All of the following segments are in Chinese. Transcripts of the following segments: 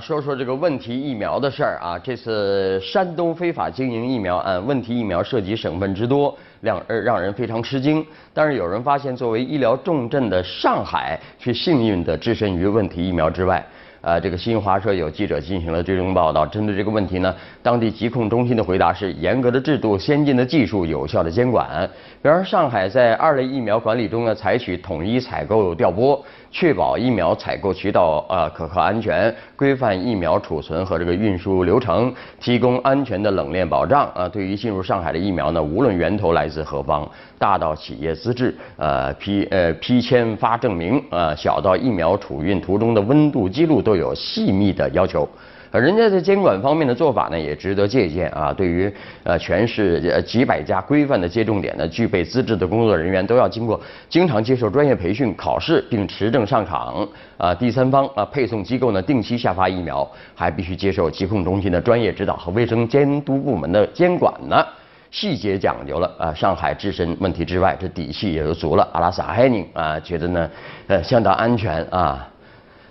说说这个问题疫苗的事儿啊。这次山东非法经营疫苗案，问题疫苗涉及省份之多，让让人非常吃惊。但是有人发现，作为医疗重镇的上海，却幸运地置身于问题疫苗之外。呃，这个新华社有记者进行了追踪报道，针对这个问题呢，当地疾控中心的回答是：严格的制度、先进的技术、有效的监管。比方上海在二类疫苗管理中呢，采取统一采购调拨。确保疫苗采购渠道啊可靠安全，规范疫苗储存和这个运输流程，提供安全的冷链保障啊。对于进入上海的疫苗呢，无论源头来自何方，大到企业资质，呃批呃批签发证明啊，小到疫苗储运途中的温度记录，都有细密的要求。呃，人家在监管方面的做法呢，也值得借鉴啊。对于呃全市呃几百家规范的接种点呢，具备资质的工作人员都要经过经常接受专业培训、考试，并持证上岗。啊，第三方啊配送机构呢定期下发疫苗，还必须接受疾控中心的专业指导和卫生监督部门的监管呢。细节讲究了啊，上海置身问题之外，这底气也就足了。阿拉萨海宁啊，觉得呢呃相当安全啊。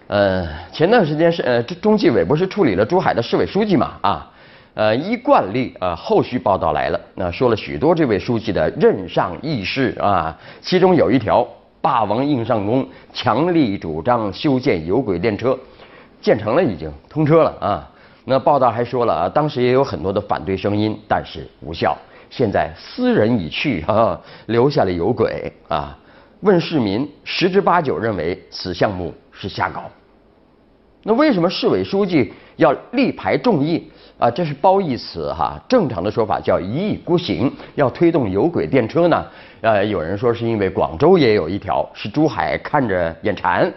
呃，前段时间是呃中纪委不是处理了珠海的市委书记嘛啊，呃依惯例啊后续报道来了，那说了许多这位书记的任上议事啊，其中有一条霸王硬上弓，强力主张修建有轨电车，建成了已经通车了啊。那报道还说了啊，当时也有很多的反对声音，但是无效。现在斯人已去啊，留下了有轨啊。问市民，十之八九认为此项目是瞎搞。那为什么市委书记要力排众议啊？这是褒义词哈。正常的说法叫一意孤行，要推动有轨电车呢。呃，有人说是因为广州也有一条，是珠海看着眼馋。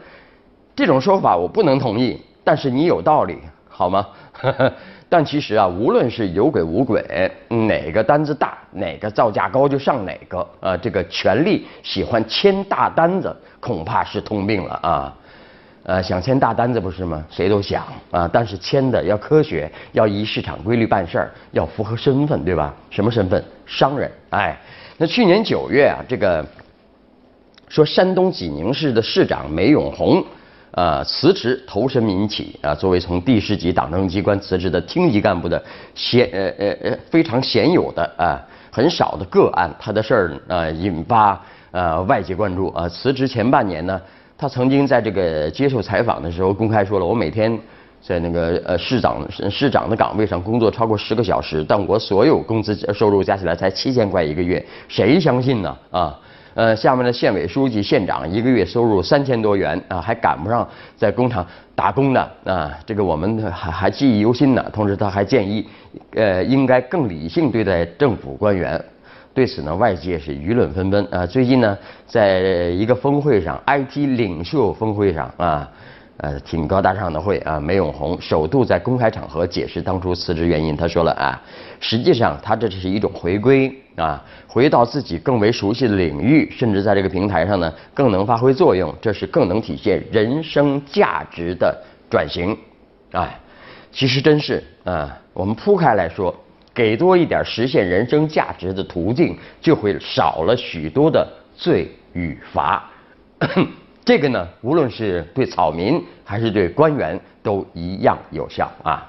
这种说法我不能同意，但是你有道理，好吗？但其实啊，无论是有轨无轨，哪个单子大，哪个造价高就上哪个。啊，这个权力喜欢签大单子，恐怕是通病了啊。呃，想签大单子不是吗？谁都想啊，但是签的要科学，要依市场规律办事儿，要符合身份，对吧？什么身份？商人。哎，那去年九月啊，这个说山东济宁市的市长梅永红啊辞职投身民企啊，作为从地市级党政机关辞职的厅级干部的鲜呃呃呃非常鲜有的啊很少的个案，他的事儿啊引发呃外界关注啊。辞职前半年呢。他曾经在这个接受采访的时候公开说了，我每天在那个呃市长市长的岗位上工作超过十个小时，但我所有工资收入加起来才七千块一个月，谁相信呢？啊，呃，下面的县委书记、县长一个月收入三千多元啊，还赶不上在工厂打工的啊，这个我们还还记忆犹新呢。同时，他还建议，呃，应该更理性对待政府官员。对此呢，外界是舆论纷纷啊。最近呢，在一个峰会上，IT 领袖峰会上啊，呃，挺高大上的会啊。梅永红首度在公开场合解释当初辞职原因，他说了啊，实际上他这是一种回归啊，回到自己更为熟悉的领域，甚至在这个平台上呢，更能发挥作用，这是更能体现人生价值的转型。哎，其实真是啊，我们铺开来说。给多一点实现人生价值的途径，就会少了许多的罪与罚。这个呢，无论是对草民还是对官员都一样有效啊。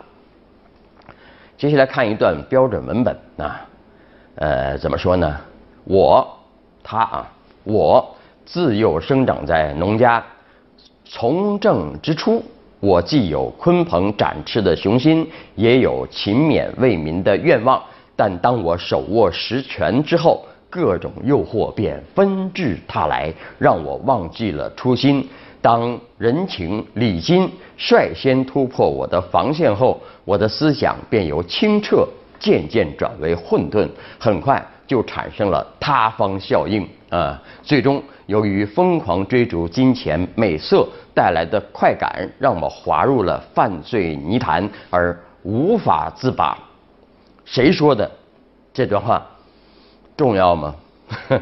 接下来看一段标准文本啊，呃，怎么说呢？我，他啊，我自幼生长在农家，从政之初。我既有鲲鹏展翅的雄心，也有勤勉为民的愿望。但当我手握实权之后，各种诱惑便纷至沓来，让我忘记了初心。当人情礼金率先突破我的防线后，我的思想便由清澈渐渐转为混沌，很快就产生了塌方效应啊！最终。由于疯狂追逐金钱美色带来的快感，让我滑入了犯罪泥潭而无法自拔。谁说的？这段话重要吗？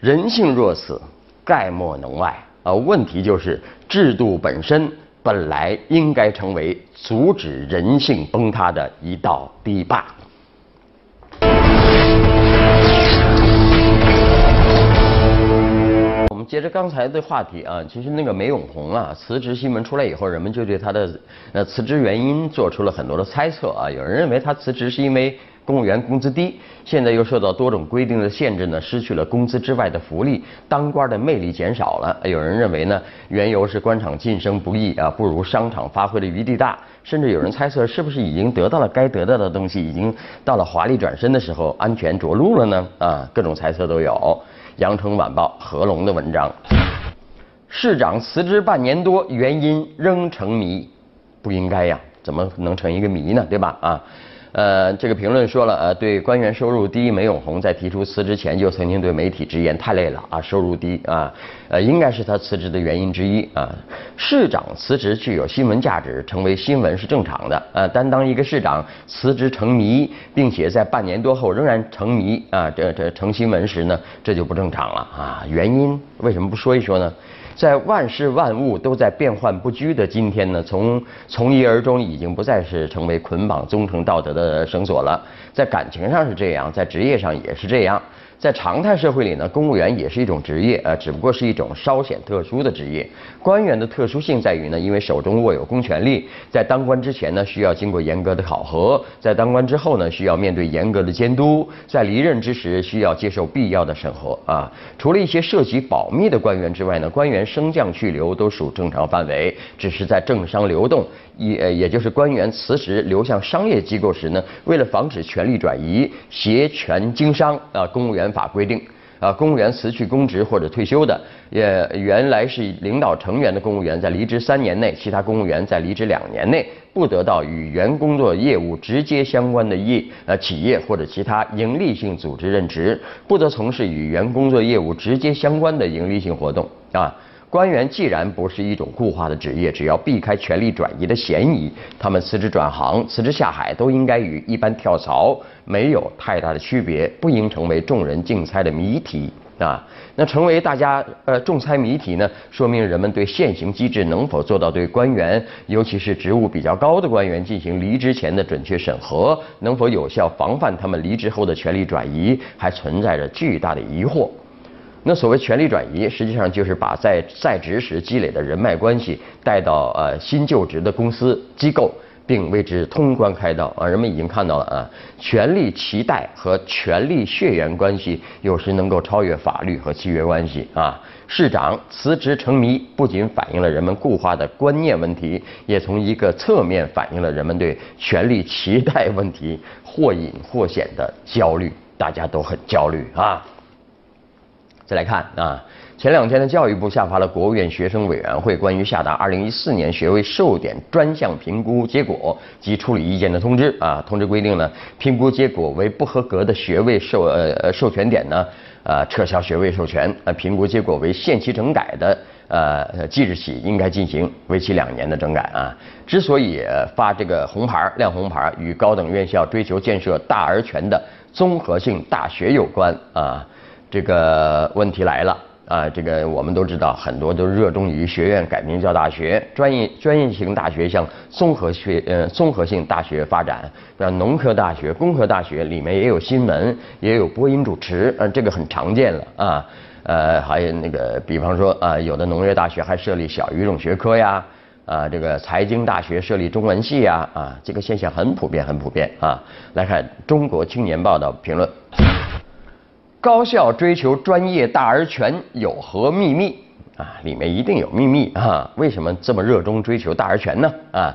人性若此，概莫能外啊！问题就是制度本身本来应该成为阻止人性崩塌的一道堤坝。我们接着。刚才的话题啊，其实那个梅永红啊辞职新闻出来以后，人们就对他的呃辞职原因做出了很多的猜测啊。有人认为他辞职是因为公务员工资低，现在又受到多种规定的限制呢，失去了工资之外的福利，当官的魅力减少了。有人认为呢，缘由是官场晋升不易啊，不如商场发挥的余地大。甚至有人猜测，是不是已经得到了该得到的东西，已经到了华丽转身的时候，安全着陆了呢？啊，各种猜测都有。羊城晚报何龙的文章，市长辞职半年多，原因仍成谜，不应该呀，怎么能成一个谜呢？对吧？啊。呃，这个评论说了，呃，对官员收入低，梅永红在提出辞职前就曾经对媒体直言太累了啊，收入低啊，呃，应该是他辞职的原因之一啊。市长辞职具有新闻价值，成为新闻是正常的啊。但当一个市长辞职成谜，并且在半年多后仍然成谜啊，这这成新闻时呢，这就不正常了啊。原因为什么不说一说呢？在万事万物都在变幻不居的今天呢，从从一而终已经不再是成为捆绑忠诚道德的绳索了。在感情上是这样，在职业上也是这样。在常态社会里呢，公务员也是一种职业，呃，只不过是一种稍显特殊的职业。官员的特殊性在于呢，因为手中握有公权力，在当官之前呢，需要经过严格的考核；在当官之后呢，需要面对严格的监督；在离任之时，需要接受必要的审核。啊，除了一些涉及保密的官员之外呢，官员升降去留都属正常范围，只是在政商流动。也也就是官员辞职流向商业机构时呢，为了防止权力转移、挟权经商啊，公务员法规定啊，公务员辞去公职或者退休的，也原来是领导成员的公务员，在离职三年内，其他公务员在离职两年内，不得到与原工作业务直接相关的业呃企业或者其他盈利性组织任职，不得从事与原工作业务直接相关的盈利性活动啊。官员既然不是一种固化的职业，只要避开权力转移的嫌疑，他们辞职转行、辞职下海都应该与一般跳槽没有太大的区别，不应成为众人竞猜的谜题啊！那成为大家呃众猜谜题呢，说明人们对现行机制能否做到对官员，尤其是职务比较高的官员进行离职前的准确审核，能否有效防范他们离职后的权力转移，还存在着巨大的疑惑。那所谓权力转移，实际上就是把在在职时积累的人脉关系带到呃新就职的公司机构，并为之通关开道啊。人们已经看到了啊，权力脐带和权力血缘关系有时能够超越法律和契约关系啊。市长辞职成谜，不仅反映了人们固化的观念问题，也从一个侧面反映了人们对权力脐带问题或隐或显的焦虑。大家都很焦虑啊。再来看啊，前两天的教育部下发了国务院学生委员会关于下达二零一四年学位授点专项评估结果及处理意见的通知啊。通知规定呢，评估结果为不合格的学位授呃呃授权点呢，呃撤销学位授权；呃评估结果为限期整改的，呃即日起应该进行为期两年的整改啊。之所以发这个红牌亮红牌，与高等院校追求建设大而全的综合性大学有关啊。这个问题来了啊！这个我们都知道，很多都热衷于学院改名叫大学，专业专业型大学向综合学呃综合性大学发展，像农科大学、工科大学里面也有新闻，也有播音主持，呃，这个很常见了啊。呃，还有那个，比方说啊，有的农业大学还设立小语种学科呀，啊，这个财经大学设立中文系呀，啊，这个现象很普遍，很普遍啊。来看《中国青年报道》评论。高校追求专业大而全有何秘密啊？里面一定有秘密啊！为什么这么热衷追求大而全呢？啊，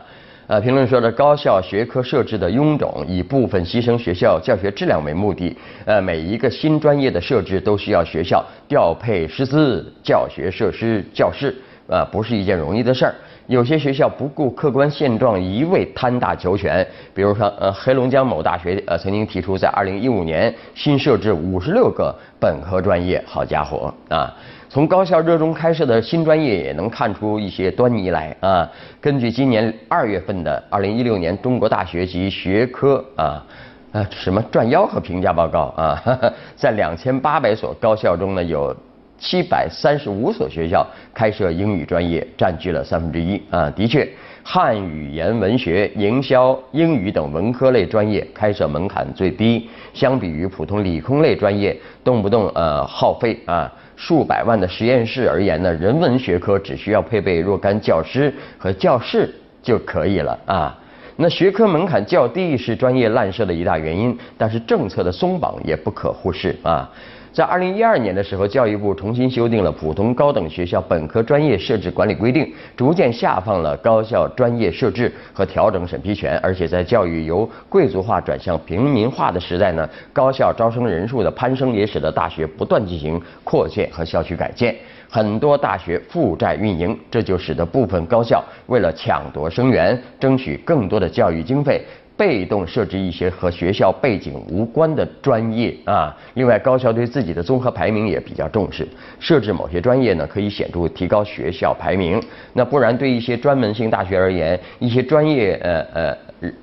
呃，评论说的高校学科设置的臃肿，以部分牺牲学校教学质量为目的。呃，每一个新专业的设置都需要学校调配师资、教学设施、教室，啊，不是一件容易的事儿。有些学校不顾客观现状，一味贪大求全。比如说，呃，黑龙江某大学呃曾经提出，在二零一五年新设置五十六个本科专业。好家伙啊！从高校热衷开设的新专业也能看出一些端倪来啊。根据今年二月份的二零一六年中国大学及学科啊啊什么转吆喝评价报告啊，哈 哈在两千八百所高校中呢有。七百三十五所学校开设英语专业，占据了三分之一啊。的确，汉语言文学、营销、英语等文科类专业开设门槛最低，相比于普通理工类专业，动不动呃耗费啊数百万的实验室而言呢，人文学科只需要配备若干教师和教室就可以了啊。那学科门槛较低是专业滥设的一大原因，但是政策的松绑也不可忽视啊。在二零一二年的时候，教育部重新修订了《普通高等学校本科专业设置管理规定》，逐渐下放了高校专业设置和调整审批权。而且在教育由贵族化转向平民化的时代呢，高校招生人数的攀升也使得大学不断进行扩建和校区改建。很多大学负债运营，这就使得部分高校为了抢夺生源，争取更多的教育经费，被动设置一些和学校背景无关的专业啊。另外，高校对自己的综合排名也比较重视，设置某些专业呢，可以显著提高学校排名。那不然，对一些专门性大学而言，一些专业呃呃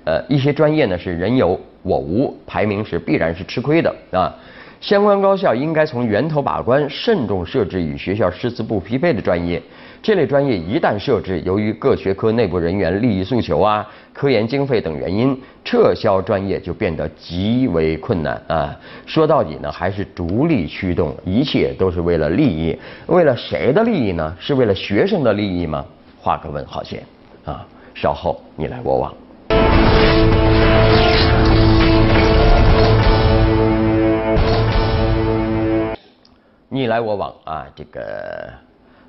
呃一些专业呢是人有我无，排名是必然是吃亏的啊。相关高校应该从源头把关，慎重设置与学校师资不匹配的专业。这类专业一旦设置，由于各学科内部人员利益诉求啊、科研经费等原因，撤销专业就变得极为困难啊。说到底呢，还是逐利驱动，一切都是为了利益。为了谁的利益呢？是为了学生的利益吗？画个问号线啊！稍后你来我往。你来我往啊，这个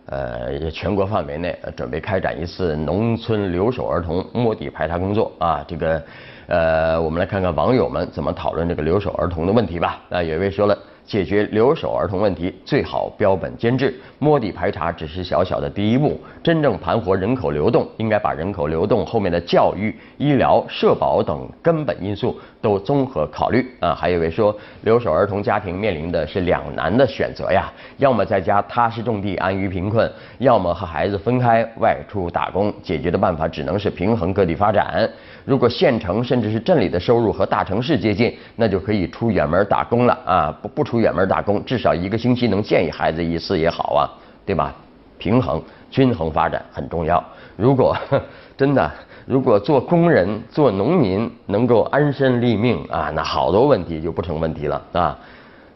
呃，全国范围内准备开展一次农村留守儿童摸底排查工作啊，这个呃，我们来看看网友们怎么讨论这个留守儿童的问题吧。啊，有一位说了。解决留守儿童问题，最好标本兼治。摸底排查只是小小的第一步，真正盘活人口流动，应该把人口流动后面的教育、医疗、社保等根本因素都综合考虑。啊，还有一位说，留守儿童家庭面临的是两难的选择呀，要么在家踏实种地，安于贫困，要么和孩子分开外出打工。解决的办法只能是平衡各地发展。如果县城甚至是镇里的收入和大城市接近，那就可以出远门打工了啊！不不出远门打工，至少一个星期能见一孩子一次也好啊，对吧？平衡均衡发展很重要。如果 真的，如果做工人、做农民能够安身立命啊，那好多问题就不成问题了啊。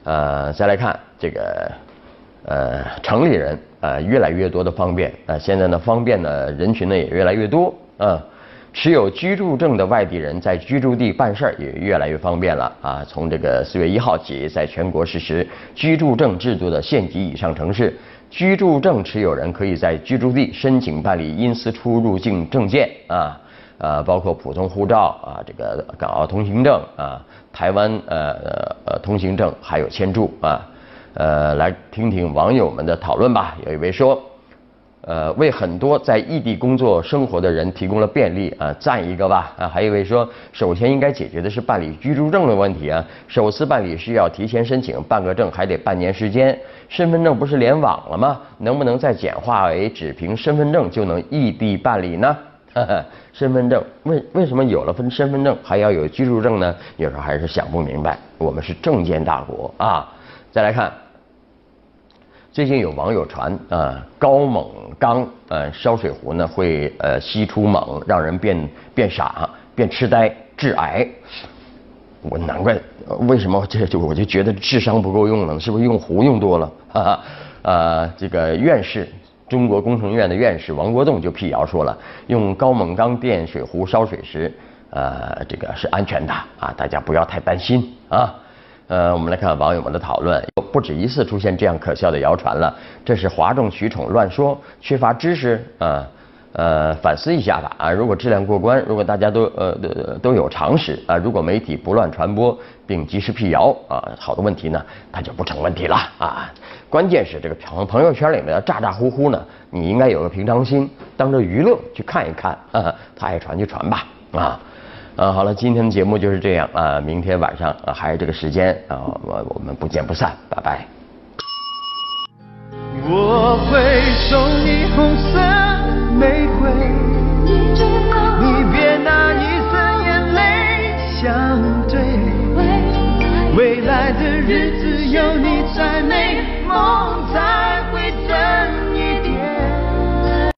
呃，再来看这个，呃，城里人呃越来越多的方便啊，现在呢方便的人群呢也越来越多啊。持有居住证的外地人在居住地办事儿也越来越方便了啊！从这个四月一号起，在全国实施居住证制度的县级以上城市，居住证持有人可以在居住地申请办理因私出入境证件啊，呃，包括普通护照啊，这个港澳通行证啊，台湾呃呃呃通行证，还有签注啊，呃，来听听网友们的讨论吧。有一位说。呃，为很多在异地工作生活的人提供了便利啊，赞一个吧啊！还有一位说，首先应该解决的是办理居住证的问题啊，首次办理需要提前申请，办个证还得半年时间，身份证不是联网了吗？能不能再简化为只凭身份证就能异地办理呢？身份证为为什么有了份身份证还要有居住证呢？有时候还是想不明白。我们是证件大国啊！再来看。最近有网友传啊，高锰钢呃烧水壶呢会呃吸出锰，让人变变傻、变痴呆、致癌。我难怪为什么这就我就觉得智商不够用了，是不是用壶用多了？哈哈，呃，这个院士，中国工程院的院士王国栋就辟谣说了，用高锰钢电水壶烧水时，呃，这个是安全的啊，大家不要太担心啊。呃，我们来看网友们的讨论，不止一次出现这样可笑的谣传了，这是哗众取宠、乱说、缺乏知识啊！呃，反思一下吧啊！如果质量过关，如果大家都呃都有常识啊，如果媒体不乱传播并及时辟谣啊，好多问题呢，它就不成问题了啊！关键是这个朋朋友圈里面咋咋呼呼呢，你应该有个平常心，当着娱乐去看一看啊，他爱传就传吧啊！啊，好了，今天的节目就是这样啊，明天晚上啊还是这个时间啊，我我们不见不散，拜拜。我会送你红色玫瑰，你别拿一丝眼泪相对，未来的日子。